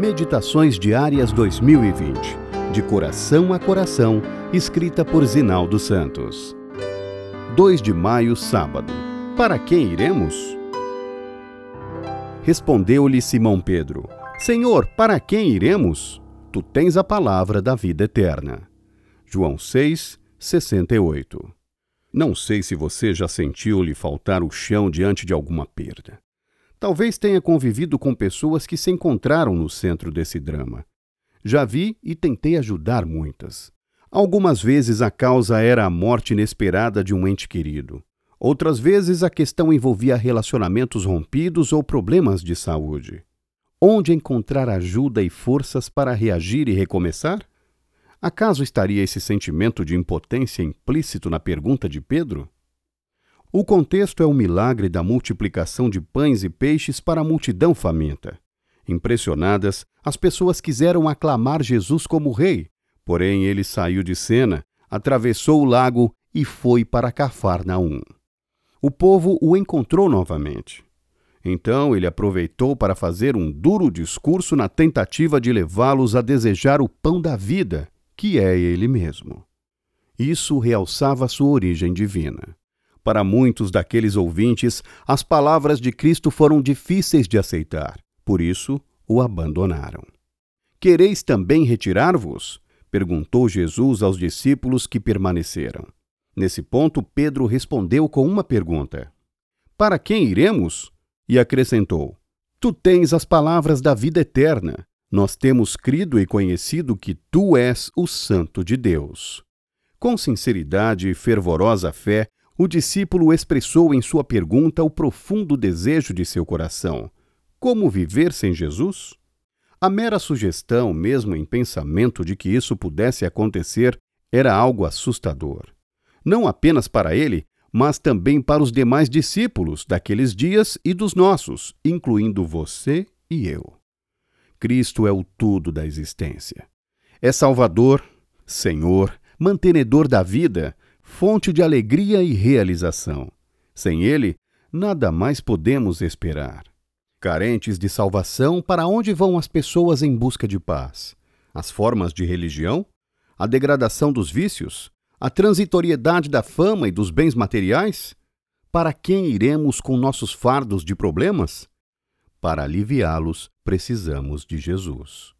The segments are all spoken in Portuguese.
Meditações Diárias 2020. De coração a coração, escrita por Zinaldo Santos. 2 de maio, sábado. Para quem iremos? Respondeu-lhe Simão Pedro: Senhor, para quem iremos? Tu tens a palavra da vida eterna. João 6, 68. Não sei se você já sentiu lhe faltar o chão diante de alguma perda. Talvez tenha convivido com pessoas que se encontraram no centro desse drama. Já vi e tentei ajudar muitas. Algumas vezes a causa era a morte inesperada de um ente querido. Outras vezes a questão envolvia relacionamentos rompidos ou problemas de saúde. Onde encontrar ajuda e forças para reagir e recomeçar? Acaso estaria esse sentimento de impotência implícito na pergunta de Pedro? O contexto é o milagre da multiplicação de pães e peixes para a multidão faminta. Impressionadas, as pessoas quiseram aclamar Jesus como rei, porém ele saiu de cena, atravessou o lago e foi para Cafarnaum. O povo o encontrou novamente. Então ele aproveitou para fazer um duro discurso na tentativa de levá-los a desejar o pão da vida, que é ele mesmo. Isso realçava sua origem divina. Para muitos daqueles ouvintes, as palavras de Cristo foram difíceis de aceitar, por isso o abandonaram. Quereis também retirar-vos? perguntou Jesus aos discípulos que permaneceram. Nesse ponto, Pedro respondeu com uma pergunta: Para quem iremos? E acrescentou: Tu tens as palavras da vida eterna. Nós temos crido e conhecido que tu és o Santo de Deus. Com sinceridade e fervorosa fé, o discípulo expressou em sua pergunta o profundo desejo de seu coração: como viver sem Jesus? A mera sugestão, mesmo em pensamento, de que isso pudesse acontecer era algo assustador. Não apenas para ele, mas também para os demais discípulos daqueles dias e dos nossos, incluindo você e eu. Cristo é o tudo da existência. É Salvador, Senhor, mantenedor da vida, fonte de alegria e realização. Sem ele, nada mais podemos esperar. Carentes de salvação, para onde vão as pessoas em busca de paz? As formas de religião? A degradação dos vícios? A transitoriedade da fama e dos bens materiais? Para quem iremos com nossos fardos de problemas? Para aliviá-los, precisamos de Jesus.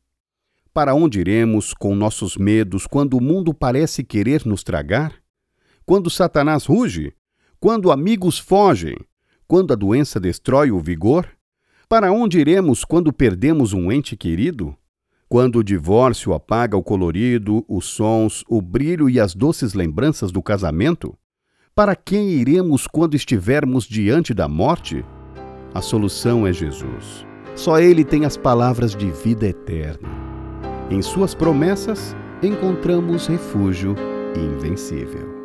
Para onde iremos com nossos medos quando o mundo parece querer nos tragar? Quando Satanás ruge, quando amigos fogem, quando a doença destrói o vigor? Para onde iremos quando perdemos um ente querido? Quando o divórcio apaga o colorido, os sons, o brilho e as doces lembranças do casamento? Para quem iremos quando estivermos diante da morte? A solução é Jesus. Só Ele tem as palavras de vida eterna. Em Suas promessas, encontramos refúgio invencível.